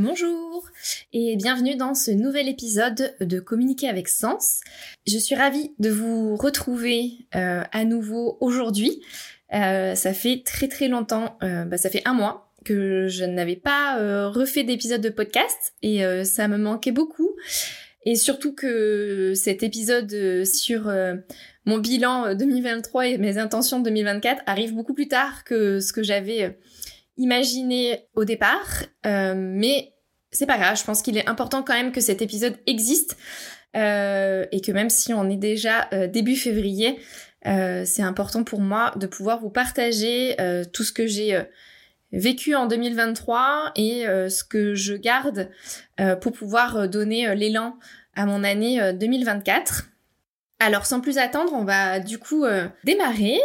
Bonjour et bienvenue dans ce nouvel épisode de Communiquer avec Sens. Je suis ravie de vous retrouver euh, à nouveau aujourd'hui. Euh, ça fait très très longtemps, euh, bah, ça fait un mois que je n'avais pas refait d'épisode de podcast et ça me manquait beaucoup. Et surtout que cet épisode sur mon bilan 2023 et mes intentions 2024 arrive beaucoup plus tard que ce que j'avais imaginé au départ, euh, mais c'est pas grave. Je pense qu'il est important quand même que cet épisode existe euh, et que même si on est déjà euh, début février, c'est important pour moi de pouvoir vous partager tout ce que j'ai vécu en 2023 et ce que je garde pour pouvoir donner l'élan à mon année 2024. Alors sans plus attendre, on va du coup démarrer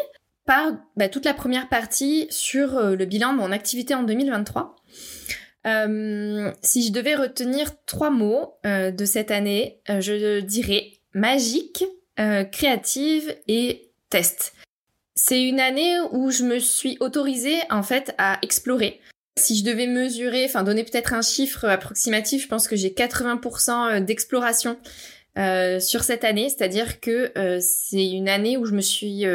par bah, toute la première partie sur euh, le bilan de mon activité en 2023. Euh, si je devais retenir trois mots euh, de cette année, je dirais magique, créative et test. C'est une année où je me suis autorisée en fait à explorer. Si je devais mesurer, enfin donner peut-être un chiffre approximatif, je pense que j'ai 80% d'exploration sur cette année, c'est-à-dire que c'est une année où je me suis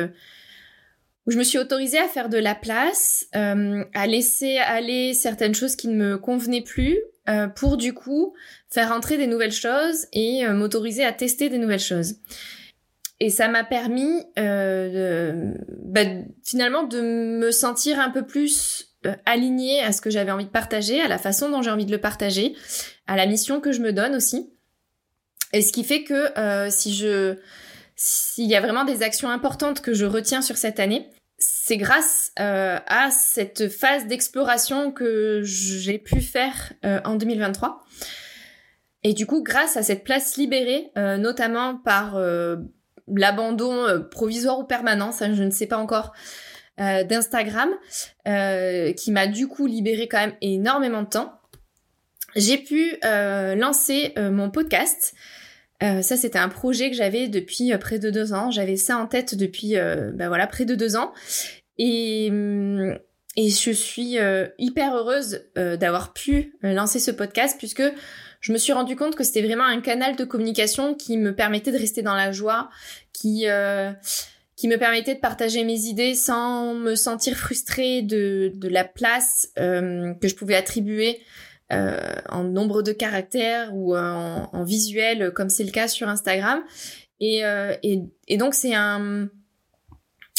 je me suis autorisée à faire de la place, euh, à laisser aller certaines choses qui ne me convenaient plus, euh, pour du coup faire entrer des nouvelles choses et euh, m'autoriser à tester des nouvelles choses. Et ça m'a permis de, bah, finalement de me sentir un peu plus alignée à ce que j'avais envie de partager, à la façon dont j'ai envie de le partager, à la mission que je me donne aussi. Et ce qui fait que si je s'il y a vraiment des actions importantes que je retiens sur cette année, c'est grâce euh, à cette phase d'exploration que j'ai pu faire euh, en 2023. Et du coup, grâce à cette place libérée, euh, notamment par l'abandon provisoire ou permanent, ça je ne sais pas encore, d'Instagram, qui m'a du coup libéré quand même énormément de temps, j'ai pu lancer mon podcast euh, ça, c'était un projet que j'avais depuis euh, près de deux ans. J'avais ça en tête depuis, euh, bah voilà, près de deux ans. Et, hum, et je suis hyper heureuse d'avoir pu lancer ce podcast puisque je me suis rendu compte que c'était vraiment un canal de communication qui me permettait de rester dans la joie, qui qui me permettait de partager mes idées sans me sentir frustrée de, de la place que je pouvais attribuer euh, en nombre de caractères ou en, visuel, comme c'est le cas sur Instagram. Et, euh, et, et donc c'est un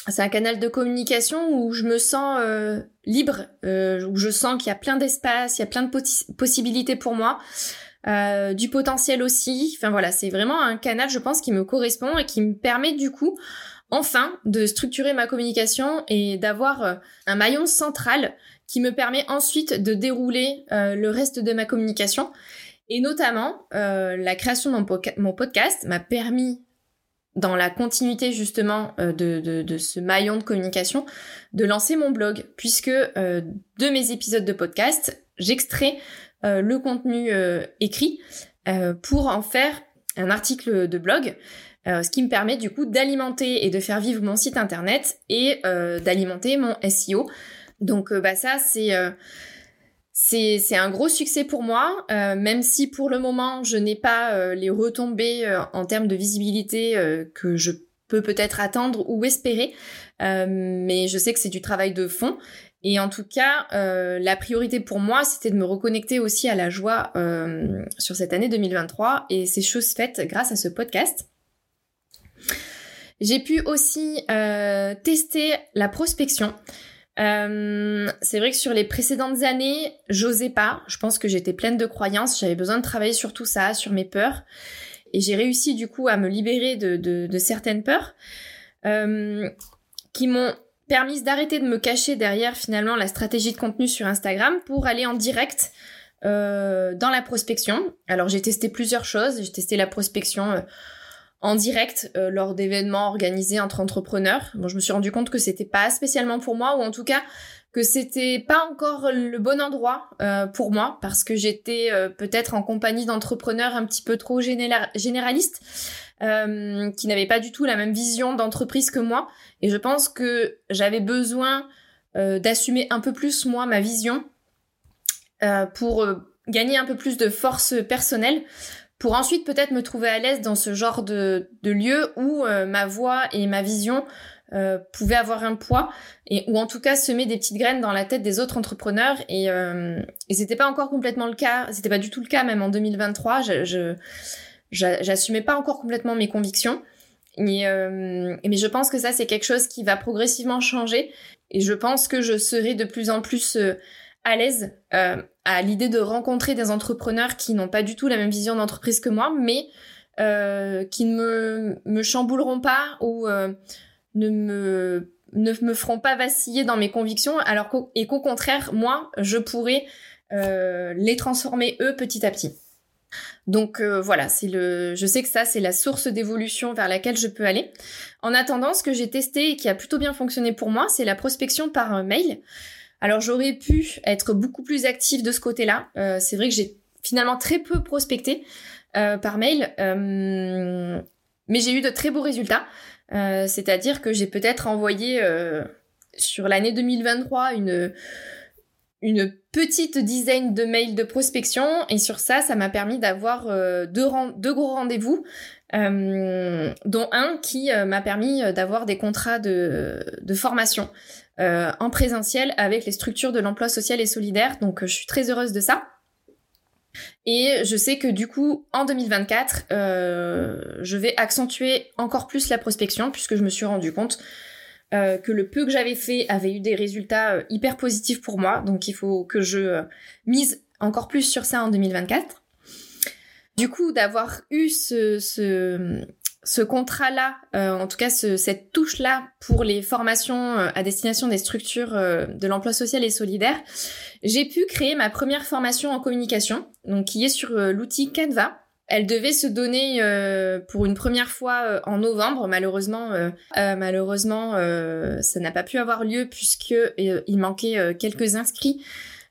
c'est un canal de communication où je me sens euh, libre, euh, où je sens qu'il y a plein d'espace, il y a plein de possibilités pour moi, euh, du potentiel aussi. Enfin voilà, c'est vraiment un canal, je pense, qui me correspond et qui me permet du coup, enfin, de structurer ma communication et d'avoir un maillon central qui me permet ensuite de dérouler euh, le reste de ma communication. Et notamment, euh, la création de mon, podcast m'a permis, dans la continuité justement euh, de, ce maillon de communication, de lancer mon blog, puisque de mes épisodes de podcast, j'extrais le contenu écrit pour en faire un article de blog. ce qui me permet du coup d'alimenter et de faire vivre mon site internet et d'alimenter mon SEO donc euh, bah ça c'est euh, c'est un gros succès pour moi, euh, même si pour le moment je n'ai pas les retombées en termes de visibilité que je peux peut-être attendre ou espérer, mais je sais que c'est du travail de fond. Et en tout cas, la priorité pour moi, c'était de me reconnecter aussi à la joie sur cette année 2023, et c'est chose faite grâce à ce podcast. J'ai pu aussi tester la prospection. Euh, c'est vrai que sur les précédentes années, j'osais pas. Je pense que j'étais pleine de croyances. J'avais besoin de travailler sur tout ça, sur mes peurs. Et j'ai réussi du coup à me libérer de, certaines peurs euh, qui m'ont permis d'arrêter de me cacher derrière finalement la stratégie de contenu sur Instagram pour aller en direct euh, dans la prospection. Alors j'ai testé plusieurs choses. J'ai testé la prospection en direct euh, lors d'événements organisés entre entrepreneurs. Bon, je me suis rendu compte que c'était pas spécialement pour moi, ou en tout cas que c'était pas encore le bon endroit euh, pour moi parce que j'étais euh, peut-être en compagnie d'entrepreneurs un petit peu trop généralistes qui n'avaient pas du tout la même vision d'entreprise que moi et je pense que j'avais besoin d'assumer un peu plus moi ma vision pour gagner un peu plus de force personnelle pour ensuite peut-être me trouver à l'aise dans ce genre de, de lieu où euh, ma voix et ma vision euh, pouvaient avoir un poids et ou en tout cas semer des petites graines dans la tête des autres entrepreneurs. Et euh, et c'était pas encore complètement le cas. C'était pas du tout le cas même en 2023 je, j'assumais pas encore complètement mes convictions. Et, euh, mais je pense que ça c'est quelque chose qui va progressivement changer. Et je pense que je serai de plus en plus euh, à l'aise euh, à l'idée de rencontrer des entrepreneurs qui n'ont pas du tout la même vision d'entreprise que moi mais euh, qui ne me, me chambouleront pas ou euh, ne me ne me feront pas vaciller dans mes convictions, alors qu'au, et qu'au contraire, moi, je pourrais euh, les transformer eux petit à petit. Donc euh, voilà, c'est le, je sais que ça c'est la source d'évolution vers laquelle je peux aller. En attendant, ce que j'ai testé et qui a plutôt bien fonctionné pour moi, c'est la prospection par euh, mail. Alors j'aurais pu être beaucoup plus active de ce côté-là. Euh, c'est vrai que j'ai finalement très peu prospecté euh, par mail, mais j'ai eu de très beaux résultats. Euh, c'est-à-dire que j'ai peut-être envoyé euh, sur l'année 2023 une petite dizaine de mails de prospection et sur ça, ça m'a permis d'avoir euh, deux, gros rendez-vous, euh, dont un qui euh, m'a permis d'avoir des contrats de formation en présentiel avec les structures de l'emploi social et solidaire. Donc je suis très heureuse de ça. Et je sais que du coup, en 2024, euh, je vais accentuer encore plus la prospection puisque je me suis rendu compte euh, que le peu que j'avais fait avait eu des résultats euh, hyper positifs pour moi. Donc il faut que je euh, mise encore plus sur ça en 2024. Du coup, d'avoir eu ce, ce contrat-là, euh, en tout cas ce, cette touche-là pour les formations euh, à destination des structures euh, de l'emploi social et solidaire, j'ai pu créer ma première formation en communication, donc qui est sur l'outil Canva. Elle devait se donner pour une première fois en novembre. Malheureusement, malheureusement, ça n'a pas pu avoir lieu puisque il manquait quelques inscrits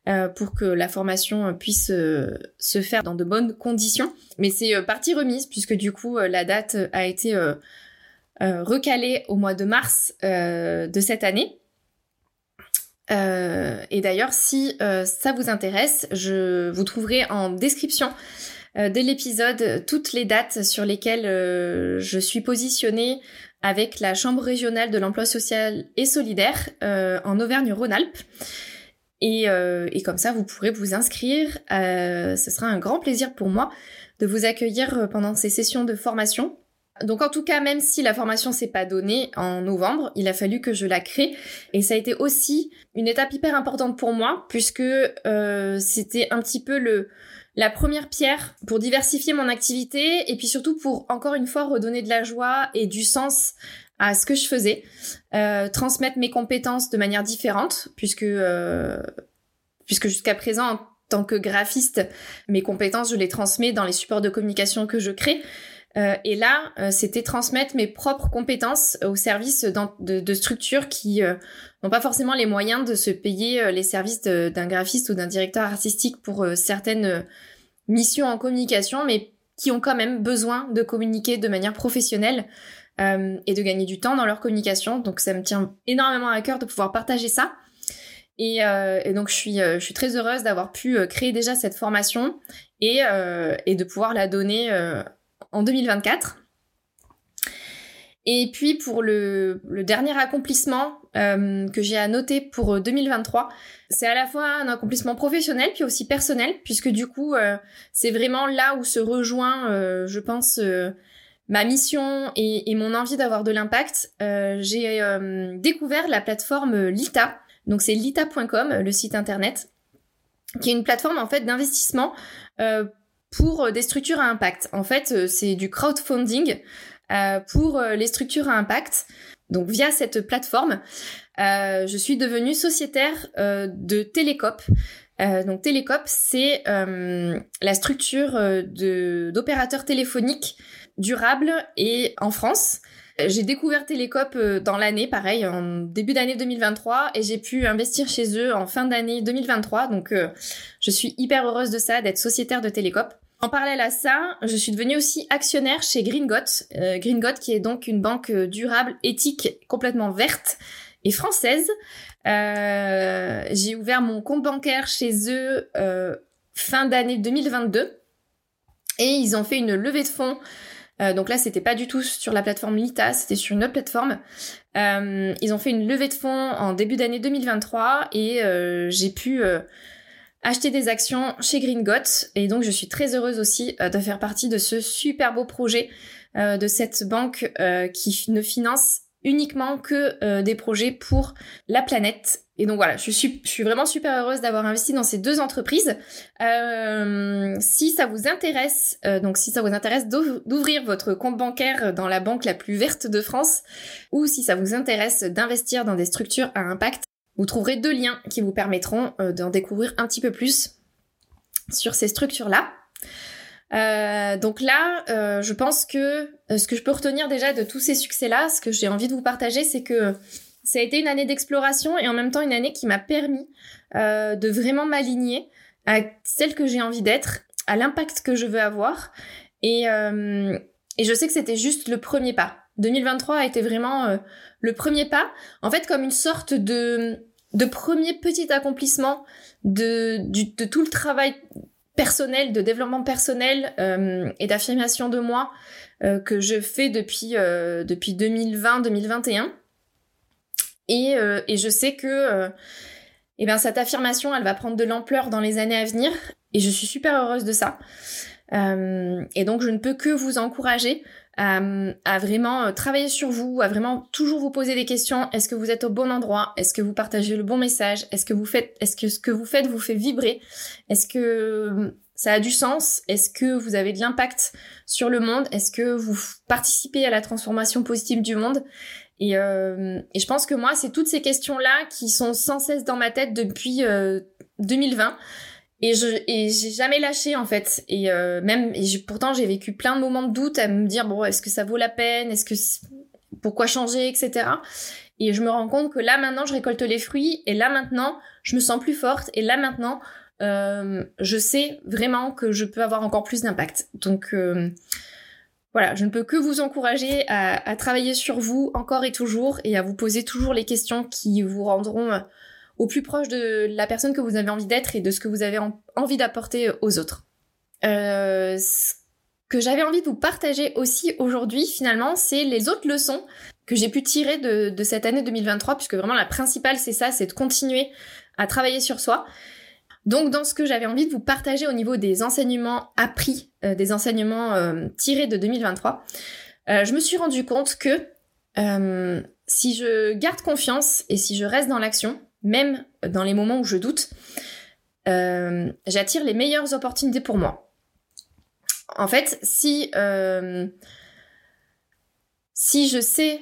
euh, pour que la formation puisse euh, se faire dans de bonnes conditions. Mais c'est euh, partie remise puisque du coup la date a été recalée au mois de mars de cette année. et d'ailleurs, si ça vous intéresse, je vous trouverai en description de l'épisode toutes les dates sur lesquelles je suis positionnée avec la Chambre régionale de l'emploi social et solidaire en Auvergne-Rhône-Alpes. Et, euh, et, comme ça, vous pourrez vous inscrire. Euh, ce sera un grand plaisir pour moi de vous accueillir euh, pendant ces sessions de formation. Donc en tout cas, même si la formation s'est pas donnée en novembre, il a fallu que je la crée. Et ça a été aussi une étape hyper importante pour moi, puisque euh, c'était un petit peu le la première pierre pour diversifier mon activité et puis surtout pour encore une fois redonner de la joie et du sens à ce que je faisais, euh, transmettre mes compétences de manière différente, puisque euh, puisque jusqu'à présent en tant que graphiste, mes compétences je les transmets dans les supports de communication que je crée. Euh, et là, euh, c'était transmettre mes propres compétences au service de, de, structures qui euh, n'ont pas forcément les moyens de se payer les services d'un graphiste ou d'un directeur artistique pour certaines missions en communication, mais qui ont quand même besoin de communiquer de manière professionnelle euh, et de gagner du temps dans leur communication. Donc ça me tient énormément à cœur de pouvoir partager ça. Et, euh, donc je suis, euh, je suis très heureuse d'avoir pu créer déjà cette formation et, de pouvoir la donner en 2024. Et puis pour le dernier accomplissement que j'ai à noter pour 2023, c'est à la fois un accomplissement professionnel puis aussi personnel, puisque du coup c'est vraiment là où se rejoint, je pense, ma mission et, mon envie d'avoir de l'impact, euh, j'ai euh, découvert la plateforme Lita. Donc c'est lita.com, le site internet, qui est une plateforme en fait d'investissement euh, pour des structures à impact. En fait, c'est du crowdfunding pour les structures à impact. Donc via cette plateforme, je suis devenue sociétaire de Télécop. donc Télécop, c'est la structure d'opérateurs téléphoniques durable et en France. J'ai découvert Télécop euh, dans l'année, pareil, en début d'année 2023, et j'ai pu investir chez eux en fin d'année 2023. Donc, euh, je suis hyper heureuse de ça, d'être sociétaire de Télécop. En parallèle à ça, je suis devenue aussi actionnaire chez Gringot. Euh, Gringot, qui est donc une banque durable, éthique, complètement verte et française. j'ai ouvert mon compte bancaire chez eux fin d'année 2022. Et ils ont fait une levée de fonds. Euh, donc là, c'était pas du tout sur la plateforme Lita, c'était sur une autre plateforme. Euh, ils ont fait une levée de fonds en début d'année 2023 et euh, j'ai pu acheter des actions chez Green Et donc, je suis très heureuse aussi de faire partie de ce super beau projet de cette banque qui ne finance uniquement que des projets pour la planète et donc voilà, je suis, vraiment super heureuse d'avoir investi dans ces deux entreprises. Euh, si ça vous intéresse, euh, donc si ça vous intéresse d'ouvrir votre compte bancaire dans la banque la plus verte de France, ou si ça vous intéresse d'investir dans des structures à impact, vous trouverez deux liens qui vous permettront euh, d'en découvrir un petit peu plus sur ces structures-là. Donc là, je pense que ce que je peux retenir déjà de tous ces succès-là, ce que j'ai envie de vous partager, c'est que ça a été une année d'exploration et en même temps une année qui m'a permis euh, de vraiment m'aligner à celle que j'ai envie d'être, à l'impact que je veux avoir. Et, euh, et je sais que c'était juste le premier pas. 2023 a été vraiment euh, le premier pas, en fait comme une sorte de, de premier petit accomplissement de, du, de tout le travail personnel, de développement personnel euh, et d'affirmation de moi euh, que je fais depuis, depuis 2020-2021. Euh, et, je sais que euh, eh ben, cette affirmation, elle va prendre de l'ampleur dans les années à venir. Et je suis super heureuse de ça. Euh, et donc, je ne peux que vous encourager à, vraiment travailler sur vous, à vraiment toujours vous poser des questions. Est-ce que vous êtes au bon endroit? Est-ce que vous partagez le bon message? Est-ce que est-ce que ce que vous faites vous fait vibrer? Est-ce que ça a du sens? Est-ce que vous avez de l'impact sur le monde? Est-ce que vous participez à la transformation positive du monde? Et, euh, et je pense que moi, c'est toutes ces questions-là qui sont sans cesse dans ma tête depuis euh, 2020. Et je et j'ai jamais lâché en fait. Et euh, même pourtant j'ai vécu plein de moments de doute à me dire bon est-ce que ça vaut la peine, est-ce que pourquoi changer, etc. Et je me rends compte que là maintenant je récolte les fruits et là maintenant je me sens plus forte et là maintenant euh, je sais vraiment que je peux avoir encore plus d'impact. Donc euh, voilà, je ne peux que vous encourager à, travailler sur vous encore et toujours et à vous poser toujours les questions qui vous rendront euh, au plus proche de la personne que vous avez envie d'être et de ce que vous avez envie d'apporter aux autres. Euh, ce que j'avais envie de vous partager aussi aujourd'hui, finalement, c'est les autres leçons que j'ai pu tirer de, de cette année 2023, puisque vraiment la principale, c'est ça, c'est de continuer à travailler sur soi. Donc dans ce que j'avais envie de vous partager au niveau des enseignements appris, euh, des enseignements euh, tirés de 2023, euh, je me suis rendu compte que si je garde confiance et si je reste dans l'action, même dans les moments où je doute, j'attire les meilleures opportunités pour moi. En fait, si si je sais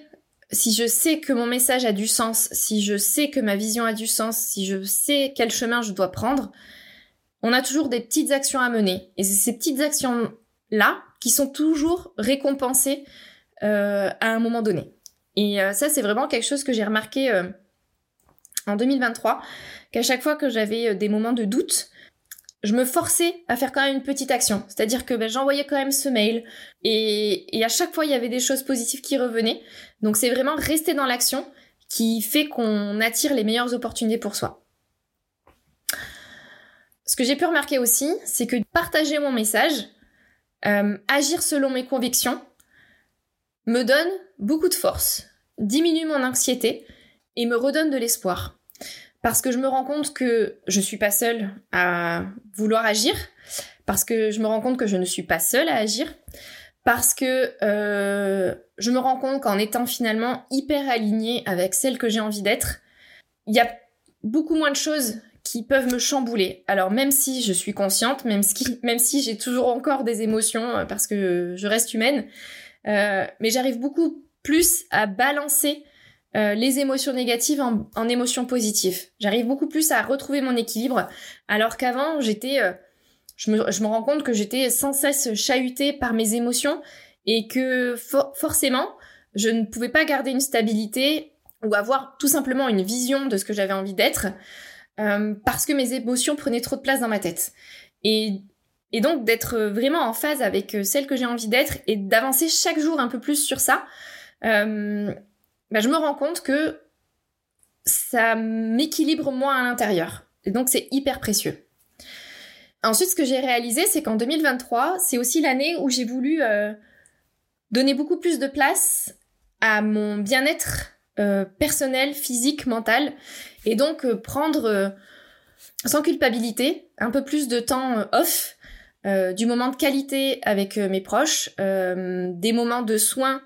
si je sais que mon message a du sens, si je sais que ma vision a du sens, si je sais quel chemin je dois prendre, on a toujours des petites actions à mener. Et c'est ces petites actions-là qui sont toujours récompensées euh, à un moment donné. Et euh, ça, c'est vraiment quelque chose que j'ai remarqué euh, en 2023, qu'à chaque fois que j'avais des moments de doute, je me forçais à faire quand même une petite action. C'est-à-dire que ben, j'envoyais quand même ce mail et, à chaque fois il y avait des choses positives qui revenaient. Donc c'est vraiment rester dans l'action qui fait qu'on attire les meilleures opportunités pour soi. Ce que j'ai pu remarquer aussi, c'est que partager mon message, euh, agir selon mes convictions, me donne beaucoup de force, diminue mon anxiété et me redonne de l'espoir parce que je me rends compte que je suis pas seule à vouloir agir, parce que je me rends compte que je ne suis pas seule à agir, parce que euh, je me rends compte qu'en étant finalement hyper alignée avec celle que j'ai envie d'être, il y a beaucoup moins de choses qui peuvent me chambouler. Alors même si je suis consciente, même si, même j'ai toujours encore des émotions euh, parce que je reste humaine, euh, mais j'arrive beaucoup plus à balancer euh, les émotions négatives en, émotions positives. J'arrive beaucoup plus à retrouver mon équilibre, alors qu'avant, j'étais, euh, je, me, rends compte que j'étais sans cesse chahutée par mes émotions et que forcément, je ne pouvais pas garder une stabilité ou avoir tout simplement une vision de ce que j'avais envie d'être euh, parce que mes émotions prenaient trop de place dans ma tête. Et, et donc d'être vraiment en phase avec celle que j'ai envie d'être et d'avancer chaque jour un peu plus sur ça. Euh, bah, je me rends compte que ça m'équilibre moins à l'intérieur. Et donc c'est hyper précieux. Ensuite, ce que j'ai réalisé, c'est qu'en 2023, c'est aussi l'année où j'ai voulu euh, donner beaucoup plus de place à mon bien-être euh, personnel, physique, mental, et donc euh, prendre sans culpabilité un peu plus de temps off, du moment de qualité avec mes proches, des moments de soins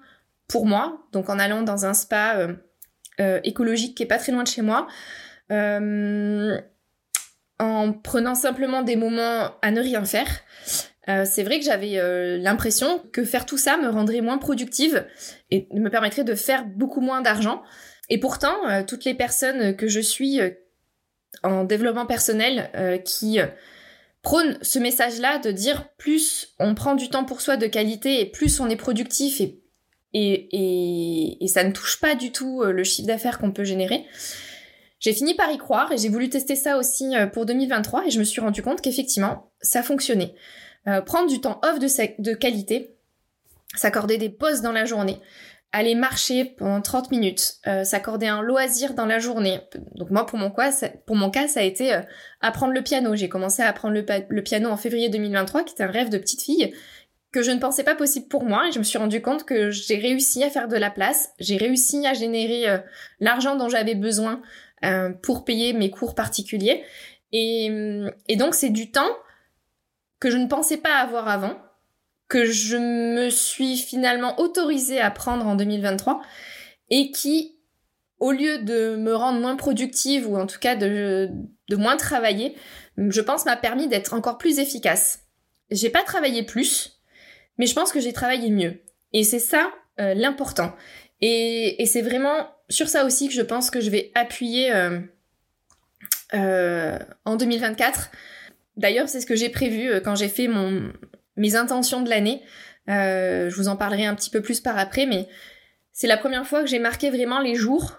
pour moi, donc en allant dans un spa écologique qui est pas très loin de chez moi en prenant simplement des moments à ne rien faire. Euh, c'est vrai que j'avais euh, l'impression que faire tout ça me rendrait moins productive et me permettrait de faire beaucoup moins d'argent. Et pourtant, euh, toutes les personnes que je suis en développement personnel qui prônent ce message-là de dire plus on prend du temps pour soi de qualité et plus on est productif et, et, ça ne touche pas du tout le chiffre d'affaires qu'on peut générer. J'ai fini par y croire et j'ai voulu tester ça aussi euh, pour 2023 et je me suis rendu compte qu'effectivement, ça fonctionnait. Euh, prendre du temps off de, qualité, s'accorder des pauses dans la journée, aller marcher pendant 30 minutes, euh, s'accorder un loisir dans la journée. Donc moi, pour mon pour mon cas, ça a été apprendre le piano. J'ai commencé à apprendre le, le, piano en février 2023, qui était un rêve de petite fille que je ne pensais pas possible pour moi et je me suis rendu compte que j'ai réussi à faire de la place, j'ai réussi à générer l'argent dont j'avais besoin euh, pour payer mes cours particuliers. Et, et donc c'est du temps que je ne pensais pas avoir avant, que je me suis finalement autorisée à prendre en 2023 et qui, au lieu de me rendre moins productive ou en tout cas de, de moins travailler, je pense m'a permis d'être encore plus efficace. J'ai pas travaillé plus, mais je pense que j'ai travaillé mieux. Et c'est ça euh, l'important. Et, c'est vraiment sur ça aussi que je pense que je vais appuyer euh, euh, en 2024. D'ailleurs, c'est ce que j'ai prévu quand j'ai fait mes intentions de l'année. je vous en parlerai un petit peu plus par après, mais c'est la première fois que j'ai marqué vraiment les jours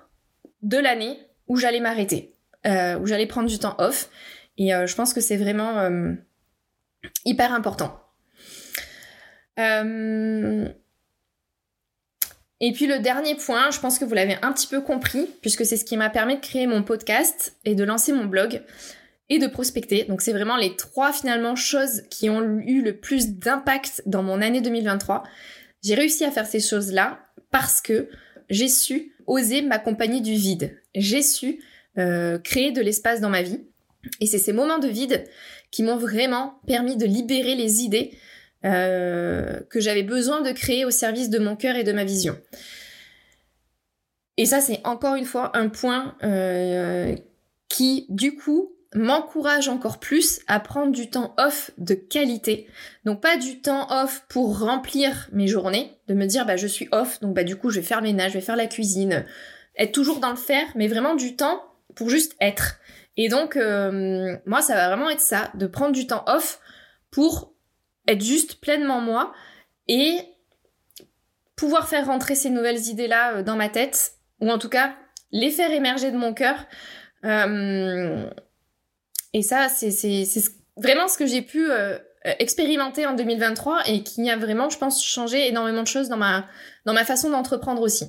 de l'année où j'allais m'arrêter, où j'allais prendre du temps off. Et je pense que c'est vraiment hyper important. Et puis le dernier point, je pense que vous l'avez un petit peu compris, puisque c'est ce qui m'a permis de créer mon podcast et de lancer mon blog et de prospecter. Donc c'est vraiment les trois finalement choses qui ont eu le plus d'impact dans mon année 2023. J'ai réussi à faire ces choses-là parce que j'ai su oser m'accompagner du vide. J'ai su euh, créer de l'espace dans ma vie. Et c'est ces moments de vide qui m'ont vraiment permis de libérer les idées euh, que j'avais besoin de créer au service de mon cœur et de ma vision. Et ça, c'est encore une fois un point euh, qui, du coup, m'encourage encore plus à prendre du temps off de qualité. Donc pas du temps off pour remplir mes journées, de me dire bah je suis off, donc bah du coup je vais faire le ménage, je vais faire la cuisine, être toujours dans le faire, mais vraiment du temps pour juste être. Et donc euh, moi ça va vraiment être ça, de prendre du temps off pour être juste pleinement moi et pouvoir faire rentrer ces nouvelles idées-là euh, dans ma tête, ou en tout cas les faire émerger de mon cœur. Euh, et ça, c'est vraiment ce que j'ai pu euh, expérimenter en 2023 et qui a vraiment, je pense, changé énormément de choses dans ma, dans ma façon d'entreprendre aussi.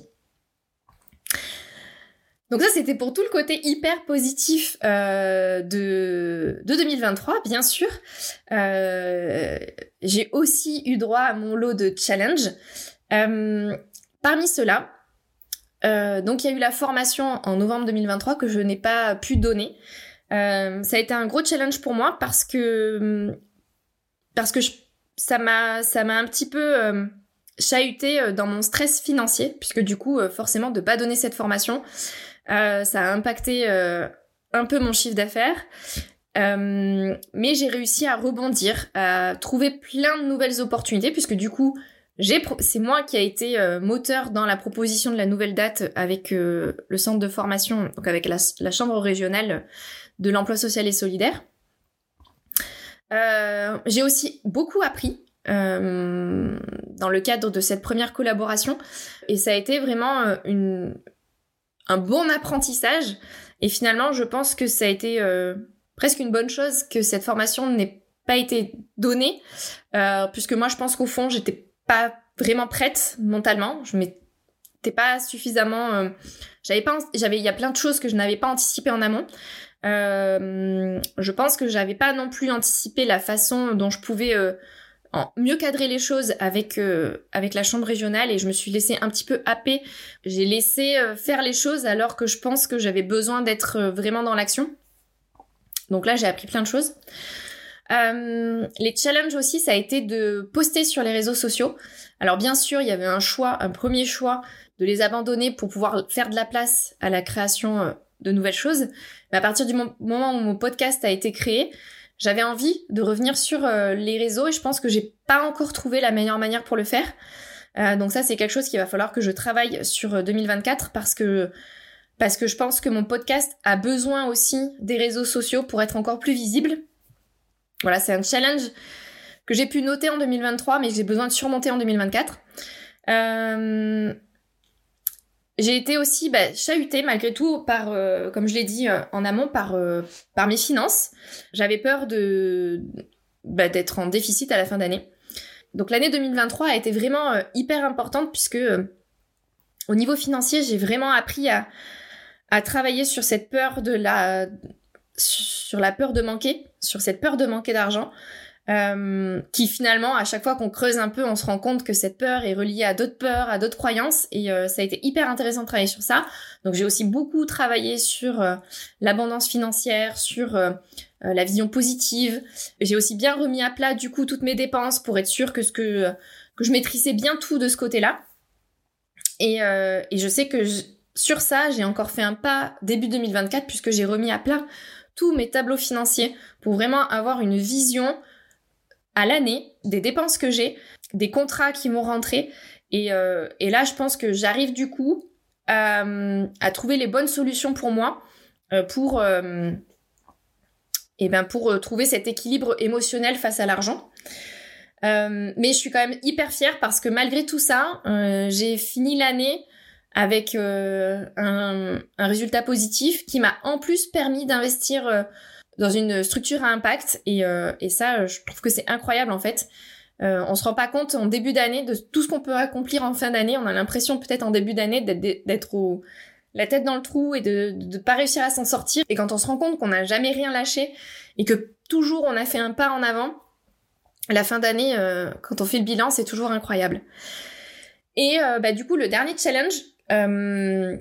Donc ça, c'était pour tout le côté hyper positif euh, de, de 2023, bien sûr. Euh, j'ai aussi eu droit à mon lot de challenges. Euh, parmi ceux-là, donc il y a eu la formation en novembre 2023 que je n'ai pas pu donner. ça a été un gros challenge pour moi parce que parce que ça m'a ça m'a un petit peu chahuté dans mon stress financier puisque du coup forcément de pas donner cette formation ça a impacté euh, un peu mon chiffre d'affaires. Euh, mais j'ai réussi à rebondir, à trouver plein de nouvelles opportunités, puisque du coup, c'est moi qui a été moteur dans la proposition de la nouvelle date avec le centre de formation, donc avec la, chambre régionale de l'emploi social et solidaire. j'ai aussi beaucoup appris euh, dans le cadre de cette première collaboration et ça a été vraiment une, un bon apprentissage. Et finalement, je pense que ça a été euh, presque une bonne chose que cette formation n'ait pas été donnée, euh, puisque moi, je pense qu'au fond, j'étais pas vraiment prête mentalement. Je m'étais pas suffisamment. Euh, j'avais pas. J'avais. Il y a plein de choses que je n'avais pas anticipées en amont. je pense que j'avais pas non plus anticipé la façon dont je pouvais mieux cadrer les choses avec avec la chambre régionale et je me suis laissée un petit peu happer. J'ai laissé faire les choses alors que je pense que j'avais besoin d'être vraiment dans l'action. Donc là, j'ai appris plein de choses. Euh, les challenges aussi, ça a été de poster sur les réseaux sociaux. Alors bien sûr, il y avait un choix, un premier choix de les abandonner pour pouvoir faire de la place à la création euh, de nouvelles choses. Mais à partir du moment où mon podcast a été créé, j'avais envie de revenir sur euh, les réseaux et je pense que j'ai pas encore trouvé la meilleure manière pour le faire. donc ça, c'est quelque chose qu'il va falloir que je travaille sur 2024 parce que parce que je pense que mon podcast a besoin aussi des réseaux sociaux pour être encore plus visible. Voilà, c'est un challenge que j'ai pu noter en 2023, mais que j'ai besoin de surmonter en 2024. Euh, j'ai été aussi bah, chahutée malgré tout par, euh, comme je l'ai dit euh, en amont, par, par mes finances. J'avais peur de bah, d'être en déficit à la fin d'année. Donc l'année 2023 a été vraiment hyper importante puisque au niveau financier, j'ai vraiment appris à, à travailler sur cette peur de la sur la peur de manquer, sur cette peur de manquer d'argent, euh, qui finalement, à chaque fois qu'on creuse un peu, on se rend compte que cette peur est reliée à d'autres peurs, à d'autres croyances, et euh, ça a été hyper intéressant de travailler sur ça. Donc j'ai aussi beaucoup travaillé sur euh, l'abondance financière, sur la vision positive. J'ai aussi bien remis à plat du coup toutes mes dépenses pour être sûr que ce que que je maîtrisais bien tout de ce côté-là. Et, et je sais que je, sur ça, j'ai encore fait un pas début 2024 puisque j'ai remis à plat tous mes tableaux financiers pour vraiment avoir une vision à l'année des dépenses que j'ai, des contrats qui vont rentrer. Et, euh, là, je pense que j'arrive du coup euh, à trouver les bonnes solutions pour moi, euh, pour, et ben pour trouver cet équilibre émotionnel face à l'argent. mais je suis quand même hyper fière parce que malgré tout ça, j'ai fini l'année avec un, résultat positif qui m'a en plus permis d'investir dans une structure à impact. Et, euh, et ça je trouve que c'est incroyable en fait. On se rend pas compte en début d'année de tout ce qu'on peut accomplir en fin d'année. On a l'impression peut-être en début d'année d'être au la tête dans le trou et de ne pas réussir à s'en sortir. Et quand on se rend compte qu'on n'a jamais rien lâché et que toujours on a fait un pas en avant la fin d'année quand on fait le bilan c'est toujours incroyable. Et bah, du coup le dernier challenge euh,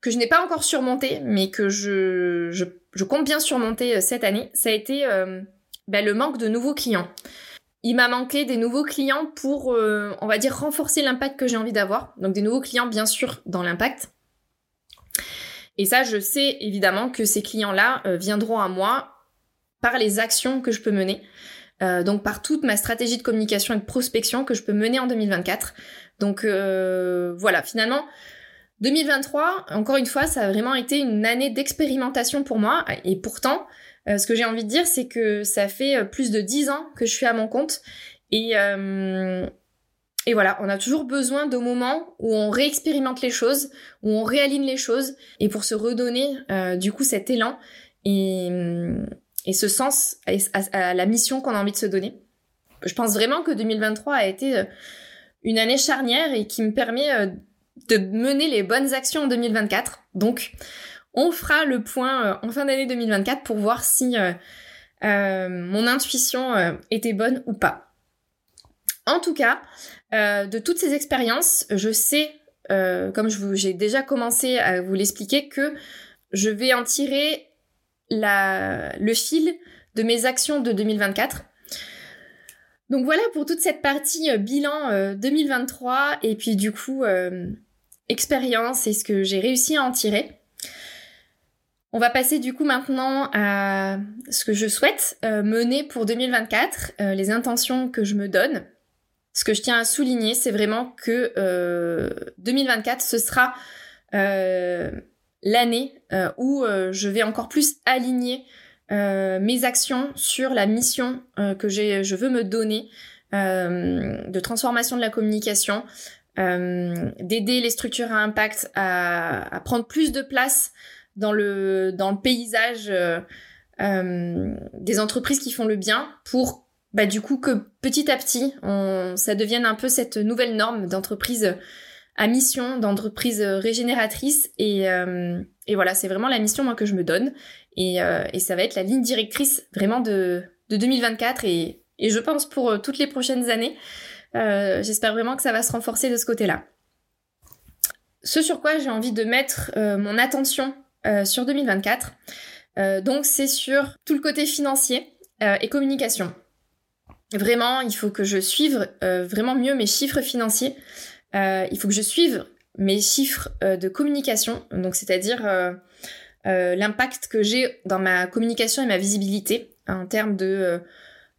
que je n'ai pas encore surmonté, mais que je, je, compte bien surmonter euh, cette année, ça a été euh, bah, le manque de nouveaux clients. Il m'a manqué des nouveaux clients pour, on va dire, renforcer l'impact que j'ai envie d'avoir. Donc des nouveaux clients, bien sûr, dans l'impact. Et ça, je sais évidemment que ces clients-là viendront à moi par les actions que je peux mener. donc par toute ma stratégie de communication et de prospection que je peux mener en 2024. Donc euh, voilà, finalement, 2023, encore une fois, ça a vraiment été une année d'expérimentation pour moi. Et pourtant, euh, ce que j'ai envie de dire, c'est que ça fait euh, plus de 10 ans que je suis à mon compte. Et, et voilà, on a toujours besoin de moments où on réexpérimente les choses, où on réaligne les choses, et pour se redonner du coup cet élan et, et ce sens à, la mission qu'on a envie de se donner. Je pense vraiment que 2023 a été une année charnière et qui me permet euh, de mener les bonnes actions en 2024. Donc, on fera le point euh, en fin d'année 2024 pour voir si euh, mon intuition était bonne ou pas. En tout cas, de toutes ces expériences, je sais, comme j'ai déjà commencé à vous l'expliquer, que je vais en tirer la, le fil de mes actions de 2024 donc voilà pour toute cette partie euh, bilan 2023 euh, et puis du coup euh, expérience et ce que j'ai réussi à en tirer. On va passer du coup maintenant à ce que je souhaite mener pour 2024, les intentions que je me donne. Ce que je tiens à souligner, c'est vraiment que 2024, ce sera l'année où je vais encore plus aligner euh, mes actions sur la mission euh, que je veux me donner euh, de transformation de la communication, d'aider les structures à impact à, prendre plus de place dans le dans le paysage des entreprises qui font le bien pour bah, du coup que petit à petit ça devienne un peu cette nouvelle norme d'entreprise à mission, d'entreprise régénératrice. Et, et voilà c'est vraiment la mission moi que je me donne. Et, ça va être la ligne directrice vraiment de, 2024 et, et, je pense pour toutes les prochaines années. J'espère vraiment que ça va se renforcer de ce côté-là. Ce sur quoi j'ai envie de mettre mon attention sur 2024, donc c'est sur tout le côté financier et communication. Vraiment, il faut que je suive vraiment mieux mes chiffres financiers. il faut que je suive mes chiffres euh, de communication, donc c'est-à-dire euh, euh, l'impact que j'ai dans ma communication et ma visibilité en termes de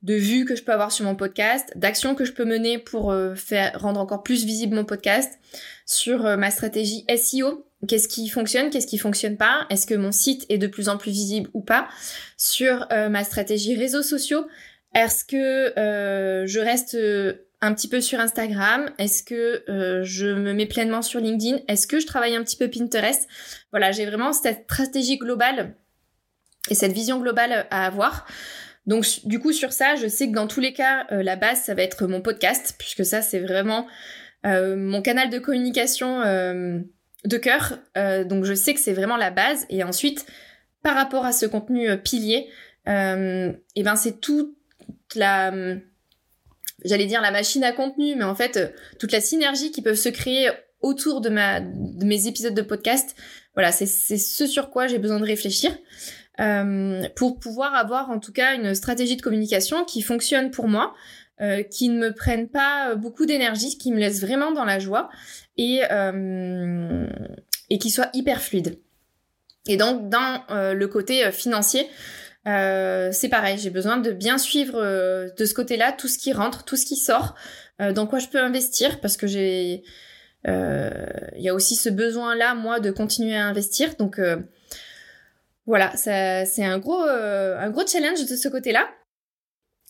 de vues que je peux avoir sur mon podcast, d'actions que je peux mener pour faire rendre encore plus visible mon podcast, sur ma stratégie SEO, qu'est-ce qui fonctionne, qu'est-ce qui fonctionne pas, est-ce que mon site est de plus en plus visible ou pas, sur ma stratégie réseaux sociaux, est-ce que je reste un petit peu sur Instagram? Est-ce que euh, je me mets pleinement sur LinkedIn? Est-ce que je travaille un petit peu Pinterest? Voilà, j'ai vraiment cette stratégie globale et cette vision globale à avoir. Donc du coup sur ça, je sais que dans tous les cas, euh, la base, ça va être mon podcast, puisque ça, c'est vraiment euh, mon canal de communication de cœur. donc je sais que c'est vraiment la base. Et ensuite, par rapport à ce contenu pilier, et eh ben c'est toute la j'allais dire la machine à contenu, mais en fait, euh, toute la synergie qui peut se créer autour de mes épisodes de podcast, voilà, c'est ce sur quoi j'ai besoin de réfléchir. Euh, pour pouvoir avoir en tout cas une stratégie de communication qui fonctionne pour moi, euh, qui ne me prenne pas beaucoup d'énergie, qui me laisse vraiment dans la joie et, euh, et qui soit hyper fluide. Et donc dans euh, le côté financier, euh, c'est pareil, j'ai besoin de bien suivre euh, de ce côté-là tout ce qui rentre, tout ce qui sort, euh, dans quoi je peux investir, parce que j'ai, il y a aussi ce besoin-là moi de continuer à investir. Donc voilà, c'est un gros, un gros challenge de ce côté-là.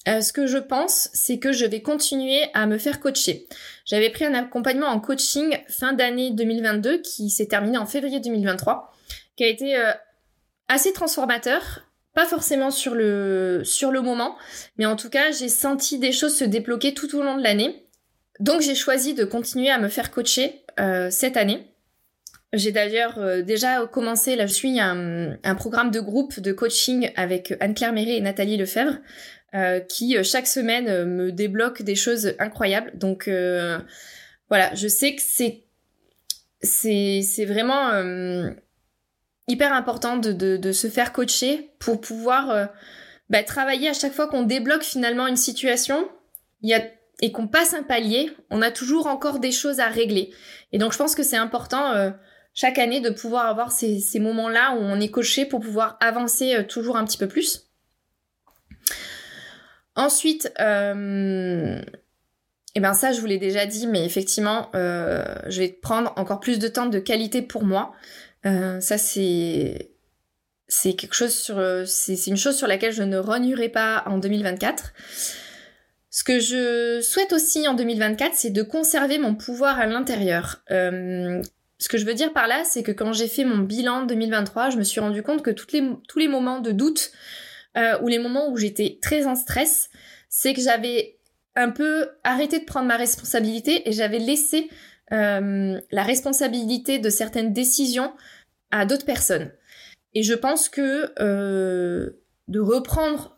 ce que je pense, c'est que je vais continuer à me faire coacher. J'avais pris un accompagnement en coaching fin d'année 2022 qui s'est terminé en février 2023, qui a été assez transformateur pas forcément sur le, moment, mais en tout cas, j'ai senti des choses se débloquer tout au long de l'année. Donc j'ai choisi de continuer à me faire coacher euh, cette année. J'ai d'ailleurs euh, déjà commencé, là je suis un, un, programme de groupe de coaching avec Anne-Claire Méré et Nathalie Lefebvre, euh, qui chaque semaine me débloquent des choses incroyables. Donc voilà, je sais que c'est c'est vraiment hyper important de, de, se faire coacher pour pouvoir euh, bah, travailler à chaque fois qu'on débloque finalement une situation y a, et qu'on passe un palier, on a toujours encore des choses à régler. Et donc je pense que c'est important euh, chaque année de pouvoir avoir ces, moments-là où on est coaché pour pouvoir avancer euh, toujours un petit peu plus. Ensuite, euh, et eh ben ça je vous l'ai déjà dit, mais effectivement, je vais prendre encore plus de temps de qualité pour moi. Euh, ça c'est quelque chose sur c'est une chose sur laquelle je ne rognerai pas en 2024. Ce que je souhaite aussi en 2024, c'est de conserver mon pouvoir à l'intérieur. Euh, ce que je veux dire par là, c'est que quand j'ai fait mon bilan 2023, je me suis rendu compte que les, tous les moments de doute euh, ou les moments où j'étais très en stress, c'est que j'avais un peu arrêté de prendre ma responsabilité et j'avais laissé euh, la responsabilité de certaines décisions à d'autres personnes. Et je pense que euh, de reprendre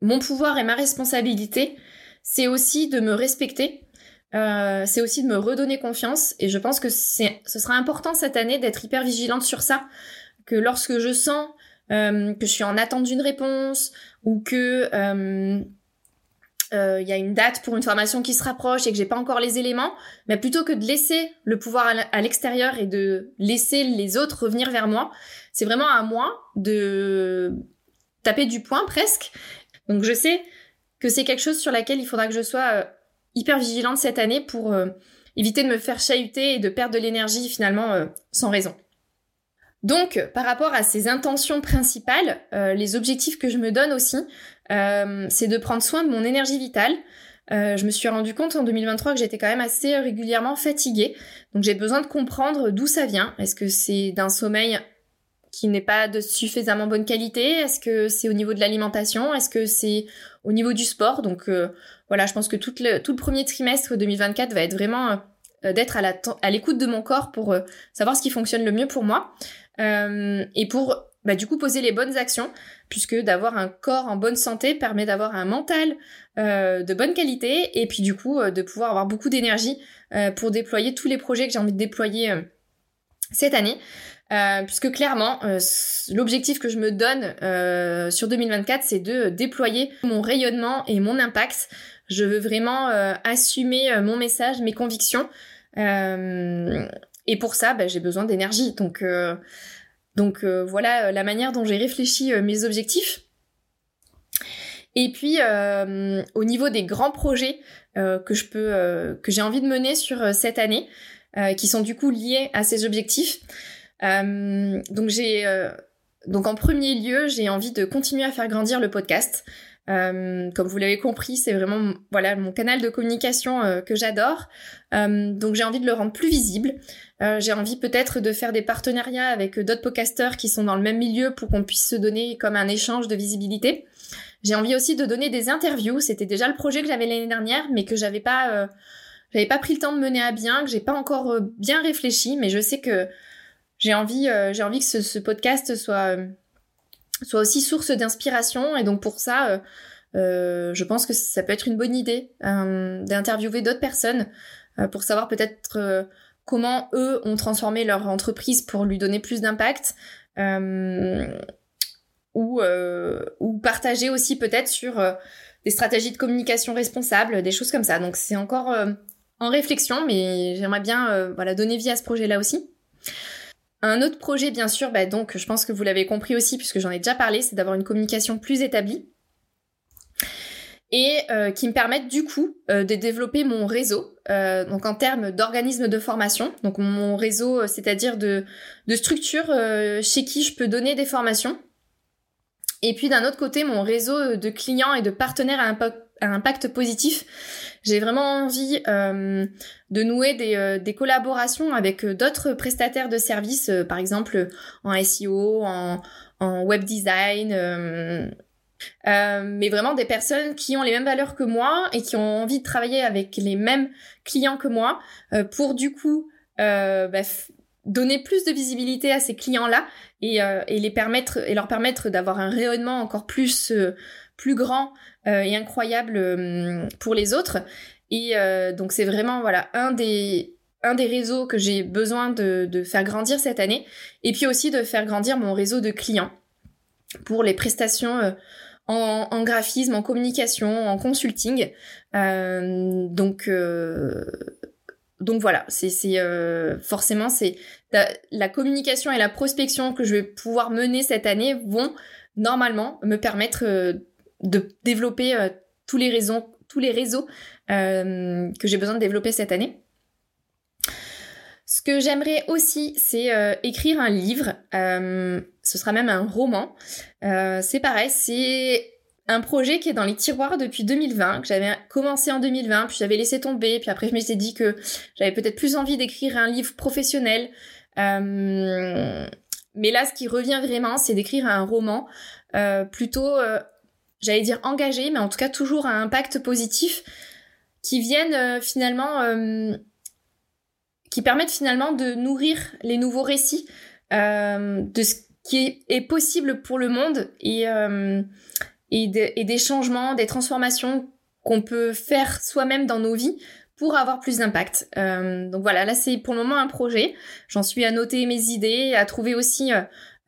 mon pouvoir et ma responsabilité, c'est aussi de me respecter, euh, c'est aussi de me redonner confiance. Et je pense que c'est, ce sera important cette année d'être hyper vigilante sur ça, que lorsque je sens que je suis en attente d'une réponse ou que il euh, y a une date pour une formation qui se rapproche et que j'ai pas encore les éléments, mais plutôt que de laisser le pouvoir à l'extérieur et de laisser les autres revenir vers moi, c'est vraiment à moi de taper du poing presque. Donc je sais que c'est quelque chose sur laquelle il faudra que je sois euh, hyper vigilante cette année pour euh, éviter de me faire chahuter et de perdre de l'énergie finalement sans raison. Donc, par rapport à ces intentions principales, les objectifs que je me donne aussi, euh, c'est de prendre soin de mon énergie vitale. Euh, je me suis rendu compte en 2023 que j'étais quand même assez régulièrement fatiguée. Donc j'ai besoin de comprendre d'où ça vient. Est-ce que c'est d'un sommeil qui n'est pas de suffisamment bonne qualité Est-ce que c'est au niveau de l'alimentation? Est-ce que c'est au niveau du sport? Donc euh, voilà, je pense que tout le, tout premier trimestre 2024 va être vraiment d'être à l'écoute de mon corps pour savoir ce qui fonctionne le mieux pour moi. et pour bah, du coup poser les bonnes actions, puisque d'avoir un corps en bonne santé permet d'avoir un mental euh, de bonne qualité, et puis du coup de pouvoir avoir beaucoup d'énergie pour déployer tous les projets que j'ai envie de déployer cette année. Puisque clairement, l'objectif que je me donne sur 2024, c'est de déployer mon rayonnement et mon impact. Je veux vraiment assumer mon message, mes convictions. et pour ça, bah, j'ai besoin d'énergie. Donc, donc euh, voilà euh, la manière dont j'ai réfléchi euh, mes objectifs. Et puis au niveau des grands projets que je peux que j'ai envie de mener sur cette année, qui sont du coup liés à ces objectifs. Donc j'ai donc en premier lieu, j'ai envie de continuer à faire grandir le podcast. comme vous l'avez compris, c'est vraiment voilà mon canal de communication que j'adore. donc j'ai envie de le rendre plus visible. Euh, j'ai envie peut-être de faire des partenariats avec d'autres podcasteurs qui sont dans le même milieu pour qu'on puisse se donner comme un échange de visibilité. J'ai envie aussi de donner des interviews. C'était déjà le projet que j'avais l'année dernière, mais que j'avais pas, euh, j'avais pas pris le temps de mener à bien, que j'ai pas encore euh, bien réfléchi. Mais je sais que j'ai envie, j'ai envie que ce, podcast soit soit aussi source d'inspiration. Et donc pour ça, je pense que ça peut être une bonne idée d'interviewer d'autres personnes pour savoir peut-être comment eux ont transformé leur entreprise pour lui donner plus d'impact. Euh, ou, euh, ou partager aussi peut-être sur euh, des stratégies de communication responsables, des choses comme ça. Donc c'est encore en réflexion, mais j'aimerais bien voilà donner vie à ce projet-là aussi. Un autre projet, bien sûr, bah, donc je pense que vous l'avez compris aussi puisque j'en ai déjà parlé, c'est d'avoir une communication plus établie et euh, qui me permettent du coup euh, de développer mon réseau, euh, donc en termes d'organismes de formation, donc mon réseau, c'est-à-dire de, de structures chez qui je peux donner des formations, et puis d'un autre côté mon réseau de clients et de partenaires à impact, à impact positif. J'ai vraiment envie de nouer des, des, collaborations avec d'autres prestataires de services, par exemple en SEO, en, web design euh, mais vraiment des personnes qui ont les mêmes valeurs que moi et qui ont envie de travailler avec les mêmes clients que moi euh, pour du coup euh, bah, donner plus de visibilité à ces clients-là et, et, les permettre et leur permettre d'avoir un rayonnement encore plus plus grand et incroyable pour les autres. Et donc c'est vraiment voilà un des un des réseaux que j'ai besoin de, faire grandir cette année et puis aussi de faire grandir mon réseau de clients pour les prestations en, graphisme, en communication, en consulting. Euh, donc euh, donc voilà, c'est euh, forcément c'est la, communication et la prospection que je vais pouvoir mener cette année vont normalement me permettre de développer tous les réseaux tous les réseaux que j'ai besoin de développer cette année. Ce que j'aimerais aussi, c'est écrire un livre ce sera même un roman. Euh, c'est pareil, c'est un projet qui est dans les tiroirs depuis 2020, que j'avais commencé en 2020, puis j'avais laissé tomber, puis après je me suis dit que j'avais peut-être plus envie d'écrire un livre professionnel. Euh, mais là, ce qui revient vraiment, c'est d'écrire un roman euh, plutôt, j'allais dire engagé, mais en tout cas toujours à impact positif, qui viennent finalement, qui permettent finalement de nourrir les nouveaux récits de ce qui est, possible pour le monde et, euh, et, des changements, des transformations qu'on peut faire soi-même dans nos vies pour avoir plus d'impact. Euh, donc voilà, là c'est pour le moment un projet. J'en suis à noter mes idées, à trouver aussi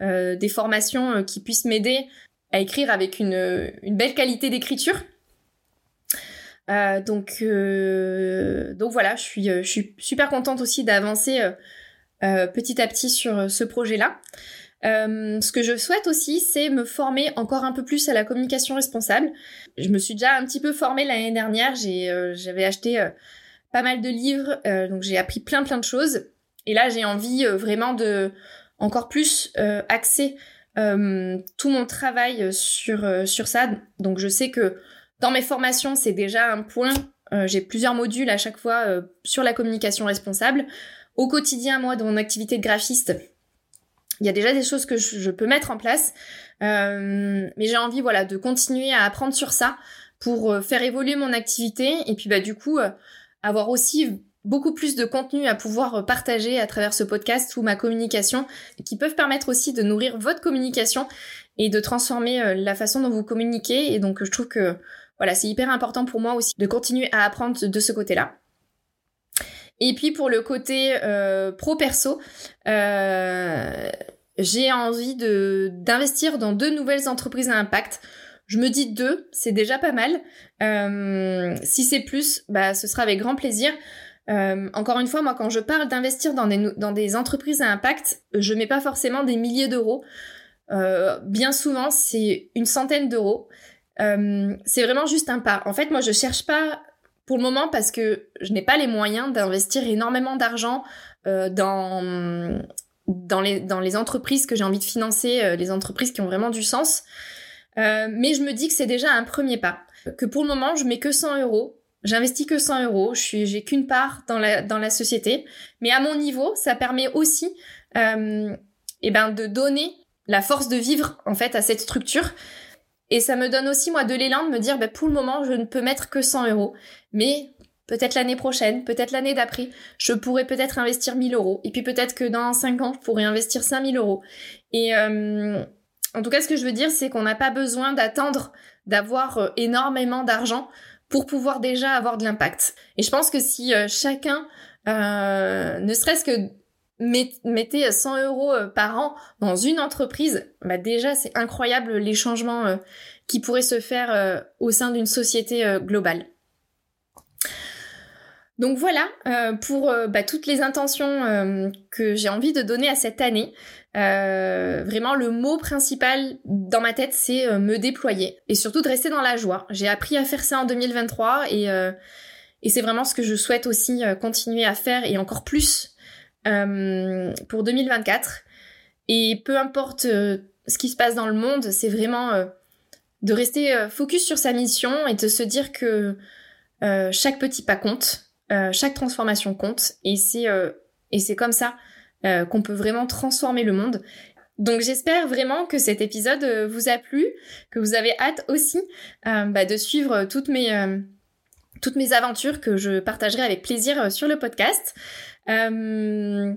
euh, des formations qui puissent m'aider à écrire avec une, une belle qualité d'écriture. donc, donc voilà, je suis, je suis super contente aussi d'avancer petit à petit sur ce projet-là. Euh, ce que je souhaite aussi, c'est me former encore un peu plus à la communication responsable. Je me suis déjà un petit peu formée l'année dernière. Euh, j'avais acheté euh, pas mal de livres, donc j'ai appris plein plein de choses. Et là, j'ai envie vraiment de encore plus axer tout mon travail sur sur ça. Donc je sais que dans mes formations, c'est déjà un point. j'ai plusieurs modules à chaque fois sur la communication responsable. Au quotidien, moi, dans mon activité de graphiste, il y a déjà des choses que je, peux mettre en place, euh, mais j'ai envie voilà de continuer à apprendre sur ça pour euh, faire évoluer mon activité et puis bah du coup euh, avoir aussi beaucoup plus de contenu à pouvoir partager à travers ce podcast ou ma communication, qui peuvent permettre aussi de nourrir votre communication et de transformer euh, la façon dont vous communiquez. Et donc je trouve que voilà, c'est hyper important pour moi aussi de continuer à apprendre de ce côté-là. Et puis pour le côté euh, pro perso, euh, j'ai envie d'investir dans deux nouvelles entreprises à impact. Je me dis deux, c'est déjà pas mal. Euh, si c'est plus, bah ce sera avec grand plaisir. Euh, encore une fois, moi, quand je parle d'investir dans des, entreprises à impact, je mets pas forcément des milliers d'euros. Euh, bien souvent, c'est une centaine d'euros. Euh, c'est vraiment juste un pas. En fait, moi, je cherche pas pour le moment parce que je n'ai pas les moyens d'investir énormément d'argent dans les dans les entreprises que j'ai envie de financer, les entreprises qui ont vraiment du sens. Mais je me dis que c'est déjà un premier pas. Que pour le moment, je mets que 100 euros. J'investis que 100 euros. Je suis, j'ai qu'une part dans la dans la société. Mais à mon niveau, ça permet aussi, euh, eh ben, de donner la force de vivre en fait à cette structure. Et ça me donne aussi moi de l'élan de me dire, bah, pour le moment, je ne peux mettre que 100 euros, mais peut-être l'année prochaine, peut-être l'année d'après, je pourrais peut-être investir 1000 euros. Et puis peut-être que dans 5 ans, je pourrais investir 5000 euros. Et euh, en tout cas, ce que je veux dire, c'est qu'on n'a pas besoin d'attendre d'avoir euh, énormément d'argent pour pouvoir déjà avoir de l'impact. Et je pense que si euh, chacun, euh, ne serait-ce que mettez 100 euros euh, par an dans une entreprise, bah déjà c'est incroyable les changements qui pourraient se faire au sein d'une société globale. Donc voilà pour bah, toutes les intentions que j'ai envie de donner à cette année. vraiment le mot principal dans ma tête c'est me déployer et surtout de rester dans la joie. J'ai appris à faire ça en 2023 et, c'est vraiment ce que je souhaite aussi continuer à faire et encore plus euh, pour 2024. Et peu importe euh, ce qui se passe dans le monde, c'est vraiment euh, de rester focus sur sa mission et de se dire que chaque petit pas compte, chaque transformation compte, et c'est et c'est comme ça qu'on peut vraiment transformer le monde. Donc j'espère vraiment que cet épisode vous a plu, que vous avez hâte aussi bah, de suivre toutes mes toutes mes aventures que je partagerai avec plaisir sur le podcast. Euh,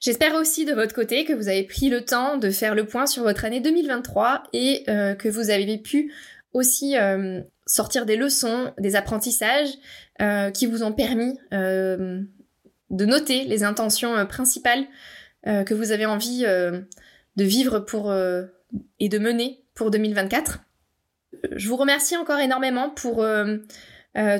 j'espère aussi de votre côté que vous avez pris le temps de faire le point sur votre année 2023 et euh, que vous avez pu aussi euh, sortir des leçons, des apprentissages qui vous ont permis de noter les intentions principales que vous avez envie de vivre pour et de mener pour 2024. Je vous remercie encore énormément pour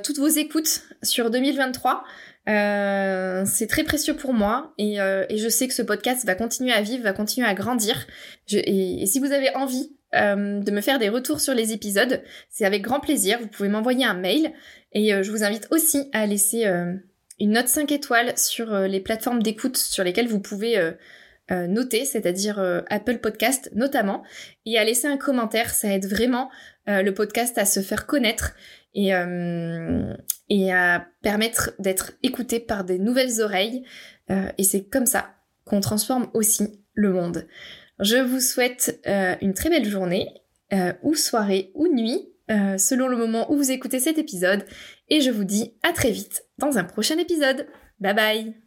toutes vos écoutes sur 2023. Euh, c'est très précieux pour moi et, euh, je sais que ce podcast va continuer à vivre, va continuer à grandir. Et, si vous avez envie euh, de me faire des retours sur les épisodes, c'est avec grand plaisir. Vous pouvez m'envoyer un mail et euh, je vous invite aussi à laisser euh, une note 5 étoiles sur les plateformes d'écoute sur lesquelles vous pouvez noter, c'est-à-dire Apple Podcast notamment, et à laisser un commentaire. Ça aide vraiment le podcast à se faire connaître et, à permettre d'être écouté par des nouvelles oreilles. Et c'est comme ça qu'on transforme aussi le monde. Je vous souhaite euh, une très belle journée, euh, ou soirée, ou nuit, selon le moment où vous écoutez cet épisode. Et je vous dis à très vite dans un prochain épisode. Bye bye